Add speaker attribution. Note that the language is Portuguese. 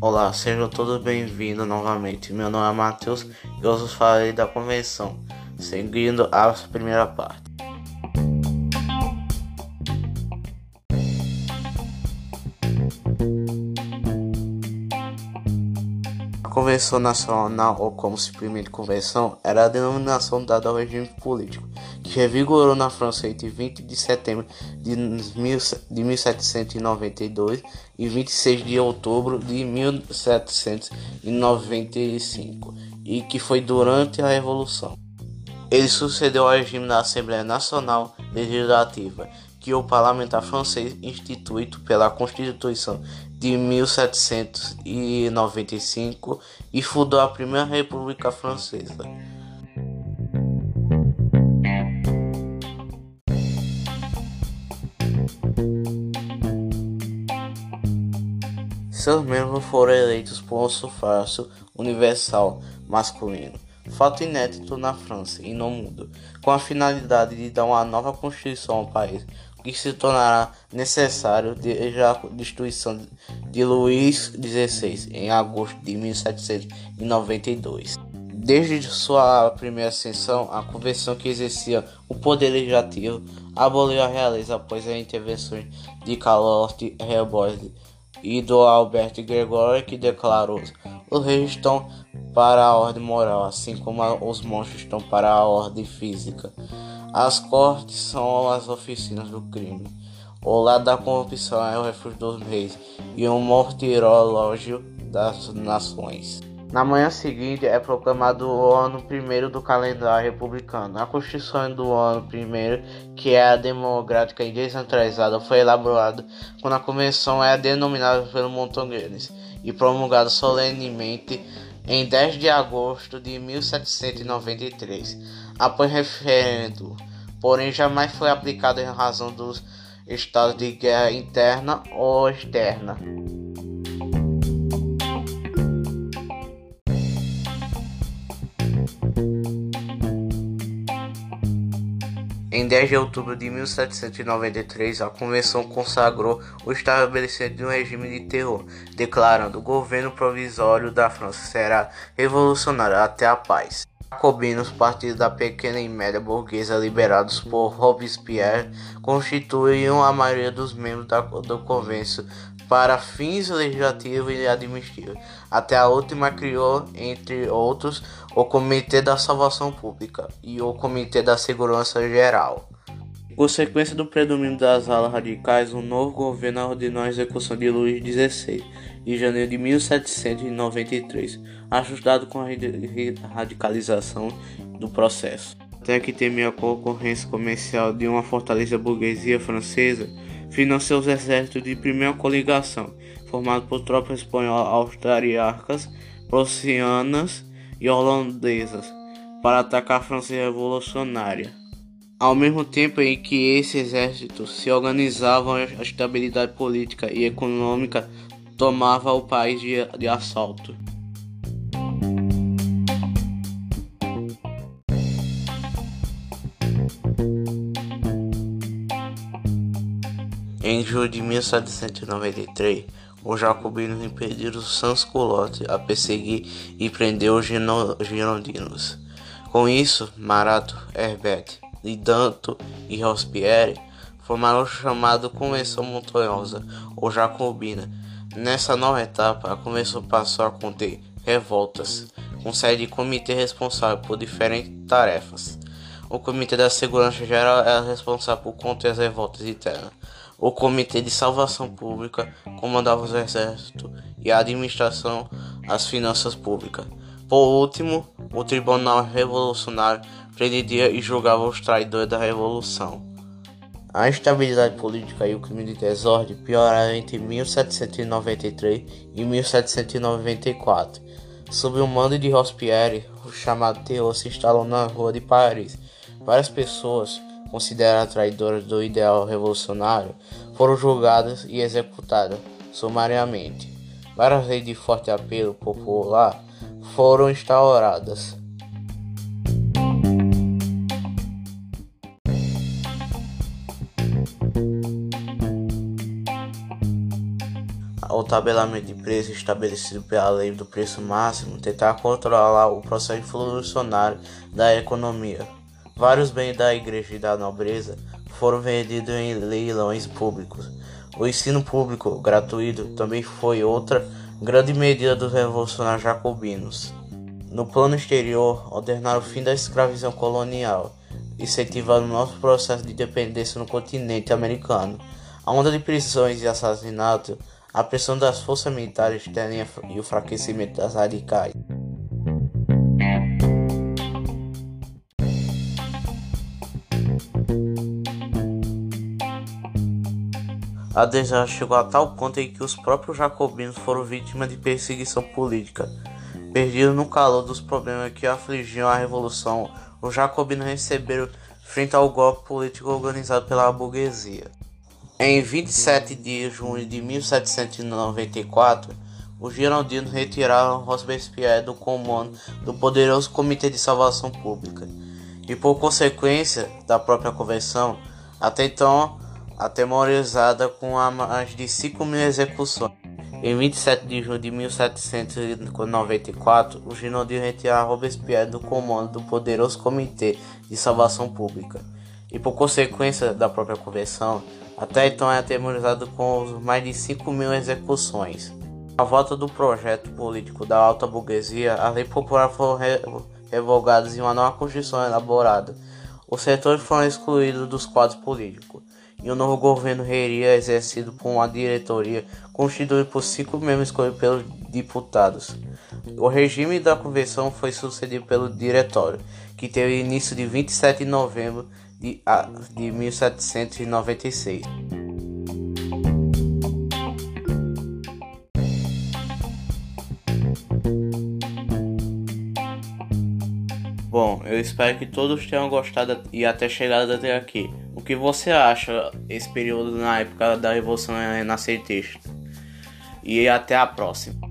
Speaker 1: Olá, sejam todos bem-vindos novamente. Meu nome é Matheus e hoje vos falarei da convenção, seguindo a primeira parte. Convenção Nacional, ou como se primeira convenção, era a denominação dada ao regime político, que revigorou na França entre 20 de setembro de 1792 e 26 de outubro de 1795, e que foi durante a Revolução. Ele sucedeu ao regime da Assembleia Nacional Legislativa, que o parlamentar francês instituído pela Constituição de 1795 e fundou a Primeira República Francesa. Seus membros foram eleitos por um sufrágio universal masculino, fato inédito na França e no mundo, com a finalidade de dar uma nova constituição ao país, que se tornará necessário desde a destruição de Luís XVI em agosto de 1792. Desde sua primeira ascensão, a convenção que exercia o poder legislativo aboliu a realeza após a intervenção de Carlos Rebord e do Alberto Gregório, que declarou: os reis estão para a ordem moral, assim como os monstros estão para a ordem física. As cortes são as oficinas do crime. O lado da corrupção é o refúgio dos reis e o mortirológio das nações. Na manhã seguinte é proclamado o ano primeiro do calendário republicano. A Constituição do ano primeiro, que é a democrática e descentralizada, foi elaborada quando a convenção é denominada pelo Montonguenes e promulgada solenemente em 10 de agosto de 1793, após referendo, porém jamais foi aplicado em razão dos estados de guerra interna ou externa. 10 de outubro de 1793, a convenção consagrou o estabelecimento de um regime de terror, declarando: o governo provisório da França será revolucionário até a paz. Jacobinos, partidos da pequena e média burguesa liberados por Robespierre, constituíam a maioria dos membros da, do convênio para fins legislativos e administrativos. Até a última criou, entre outros, o Comitê da Salvação Pública e o Comitê da Segurança Geral. Consequência do predomínio das alas radicais, o novo governo ordenou a execução de Luís XVI em janeiro de 1793, ajustado com a radicalização do processo. Até que temia a concorrência comercial de uma fortaleza burguesia francesa, financiou os exércitos de primeira coligação, formado por tropas espanholas, austríacas, prussianas e holandesas, para atacar a França revolucionária. Ao mesmo tempo em que esses exércitos se organizavam, a estabilidade política e econômica tomava o país de, de assalto. Em julho de 1793, os jacobinos impediram os sans-culottes a perseguir e prender os girondinos. Com isso, Marato, Herbert, Lidanto e Robespierre formaram o chamado Convenção Montanhosa ou Jacobina. Nessa nova etapa, a convenção passou a conter revoltas, com sede de comitê responsável por diferentes tarefas. O Comitê da Segurança Geral era responsável por conter as revoltas internas. O Comitê de Salvação Pública comandava os exércitos e a administração as finanças públicas. Por último, o Tribunal Revolucionário prendia e julgava os traidores da Revolução. A instabilidade política e o crime de desordem pioraram entre 1793 e 1794. Sob o mando de Robespierre, o chamado terror se instalou na rua de Paris. Várias pessoas, consideradas traidoras do ideal revolucionário, foram julgadas e executadas sumariamente. Várias leis de forte apelo popular foram instauradas. o tabelamento de preço estabelecido pela lei do preço máximo, tentar controlar o processo inflacionário da economia. Vários bens da igreja e da nobreza foram vendidos em leilões públicos. O ensino público gratuito também foi outra grande medida dos revolucionários jacobinos. No plano exterior, ordenaram o fim da escravidão colonial, incentivando o nosso processo de independência no continente americano. A onda de prisões e assassinatos, a pressão das forças militares externas e o enfraquecimento das radicais. A desgraça chegou a tal ponto em que os próprios jacobinos foram vítimas de perseguição política. Perdidos no calor dos problemas que afligiam a revolução, os jacobinos receberam frente ao golpe político organizado pela burguesia. Em 27 de junho de 1794, os girondinos retiraram Robespierre do comando do poderoso Comitê de Salvação Pública e, por consequência da própria convenção, até então atemorizada com mais de 5 mil execuções. Em 27 de junho de 1794, o Ginaldinho retiraram Robespierre do comando do poderoso Comitê de Salvação Pública e, por consequência da própria convenção, até então é atemorizado com mais de 5 mil execuções. A volta do projeto político da alta burguesia, a lei popular foram re revogadas e uma nova constituição elaborada. Os setores foram excluídos dos quadros políticos e o novo governo reiria exercido por uma diretoria constituída por cinco membros escolhidos pelos deputados. O regime da convenção foi sucedido pelo diretório, que teve início de 27 de novembro de, de 1796. Bom, eu espero que todos tenham gostado e até chegado até aqui. O que você acha esse período na época da Revolução Renascentista? E até a próxima.